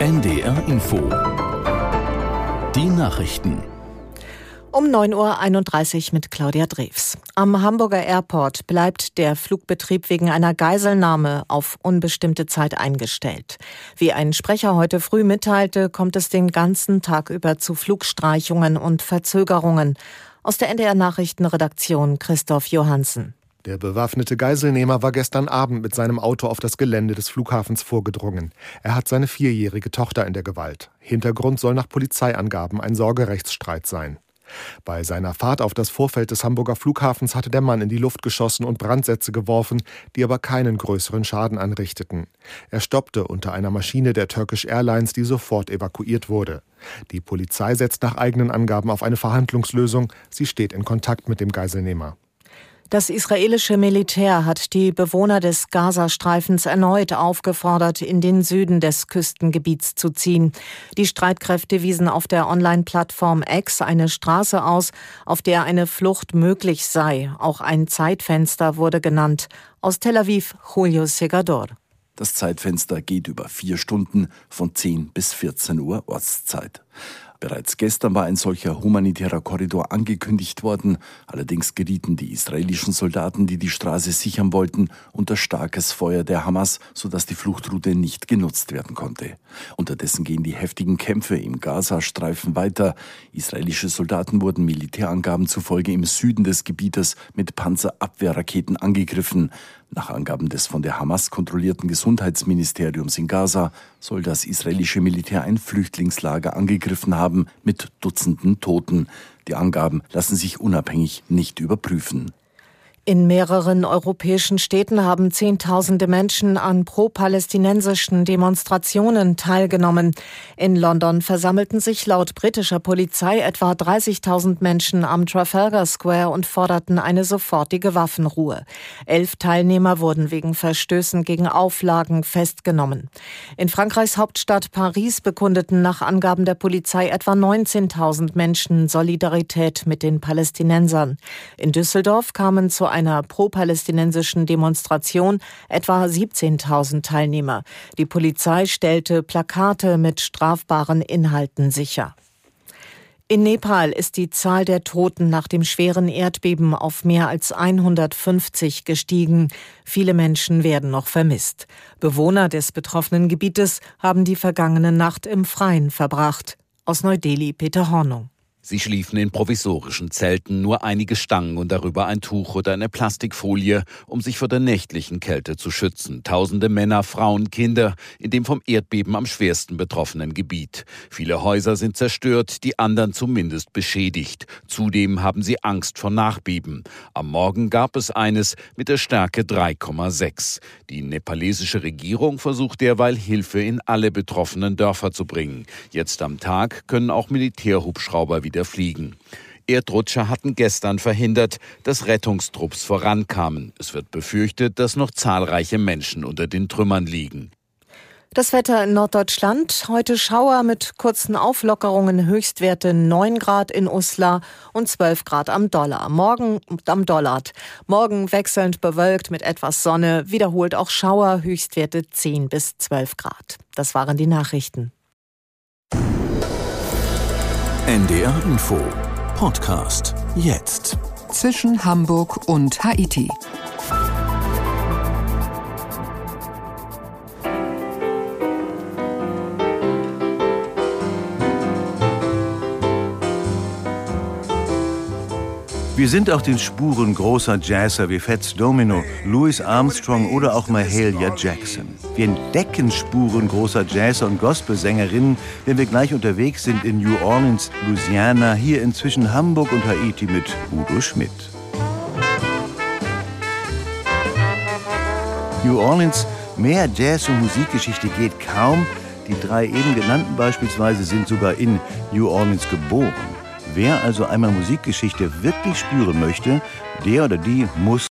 NDR Info. Die Nachrichten. Um 9.31 Uhr mit Claudia Drews. Am Hamburger Airport bleibt der Flugbetrieb wegen einer Geiselnahme auf unbestimmte Zeit eingestellt. Wie ein Sprecher heute früh mitteilte, kommt es den ganzen Tag über zu Flugstreichungen und Verzögerungen. Aus der NDR Nachrichtenredaktion Christoph Johansen. Der bewaffnete Geiselnehmer war gestern Abend mit seinem Auto auf das Gelände des Flughafens vorgedrungen. Er hat seine vierjährige Tochter in der Gewalt. Hintergrund soll nach Polizeiangaben ein Sorgerechtsstreit sein. Bei seiner Fahrt auf das Vorfeld des Hamburger Flughafens hatte der Mann in die Luft geschossen und Brandsätze geworfen, die aber keinen größeren Schaden anrichteten. Er stoppte unter einer Maschine der Turkish Airlines, die sofort evakuiert wurde. Die Polizei setzt nach eigenen Angaben auf eine Verhandlungslösung. Sie steht in Kontakt mit dem Geiselnehmer. Das israelische Militär hat die Bewohner des Gazastreifens erneut aufgefordert, in den Süden des Küstengebiets zu ziehen. Die Streitkräfte wiesen auf der Online-Plattform X eine Straße aus, auf der eine Flucht möglich sei. Auch ein Zeitfenster wurde genannt. Aus Tel Aviv, Julio Segador. Das Zeitfenster geht über vier Stunden von 10 bis 14 Uhr Ortszeit. Bereits gestern war ein solcher humanitärer Korridor angekündigt worden, allerdings gerieten die israelischen Soldaten, die die Straße sichern wollten, unter starkes Feuer der Hamas, sodass die Fluchtroute nicht genutzt werden konnte. Unterdessen gehen die heftigen Kämpfe im Gazastreifen weiter. Israelische Soldaten wurden Militärangaben zufolge im Süden des Gebietes mit Panzerabwehrraketen angegriffen. Nach Angaben des von der Hamas kontrollierten Gesundheitsministeriums in Gaza soll das israelische Militär ein Flüchtlingslager angegriffen haben mit Dutzenden Toten. Die Angaben lassen sich unabhängig nicht überprüfen. In mehreren europäischen Städten haben Zehntausende Menschen an pro-palästinensischen Demonstrationen teilgenommen. In London versammelten sich laut britischer Polizei etwa 30.000 Menschen am Trafalgar Square und forderten eine sofortige Waffenruhe. Elf Teilnehmer wurden wegen Verstößen gegen Auflagen festgenommen. In Frankreichs Hauptstadt Paris bekundeten nach Angaben der Polizei etwa 19.000 Menschen Solidarität mit den Palästinensern. In Düsseldorf kamen zu einer pro-palästinensischen Demonstration etwa 17.000 Teilnehmer. Die Polizei stellte Plakate mit strafbaren Inhalten sicher. In Nepal ist die Zahl der Toten nach dem schweren Erdbeben auf mehr als 150 gestiegen. Viele Menschen werden noch vermisst. Bewohner des betroffenen Gebietes haben die vergangene Nacht im Freien verbracht. Aus Neu-Delhi Peter Hornung. Sie schliefen in provisorischen Zelten, nur einige Stangen und darüber ein Tuch oder eine Plastikfolie, um sich vor der nächtlichen Kälte zu schützen. Tausende Männer, Frauen, Kinder in dem vom Erdbeben am schwersten betroffenen Gebiet. Viele Häuser sind zerstört, die anderen zumindest beschädigt. Zudem haben sie Angst vor Nachbeben. Am Morgen gab es eines mit der Stärke 3,6. Die nepalesische Regierung versucht derweil Hilfe in alle betroffenen Dörfer zu bringen. Jetzt am Tag können auch Militärhubschrauber wieder wieder fliegen. Erdrutscher hatten gestern verhindert, dass Rettungstrupps vorankamen. Es wird befürchtet, dass noch zahlreiche Menschen unter den Trümmern liegen. Das Wetter in Norddeutschland. Heute Schauer mit kurzen Auflockerungen, Höchstwerte 9 Grad in Uslar und 12 Grad am Dollar. Morgen am Dollard. Morgen wechselnd bewölkt mit etwas Sonne, wiederholt auch Schauer, Höchstwerte 10 bis 12 Grad. Das waren die Nachrichten. NDR Info Podcast jetzt. Zwischen Hamburg und Haiti. Wir sind auf den Spuren großer Jazzer wie Fats Domino, Louis Armstrong oder auch Mahalia Jackson. Wir entdecken Spuren großer Jazzer und Gospelsängerinnen, wenn wir gleich unterwegs sind in New Orleans, Louisiana, hier inzwischen Hamburg und Haiti mit Udo Schmidt. New Orleans, mehr Jazz- und Musikgeschichte geht kaum. Die drei eben genannten beispielsweise sind sogar in New Orleans geboren. Wer also einmal Musikgeschichte wirklich spüren möchte, der oder die muss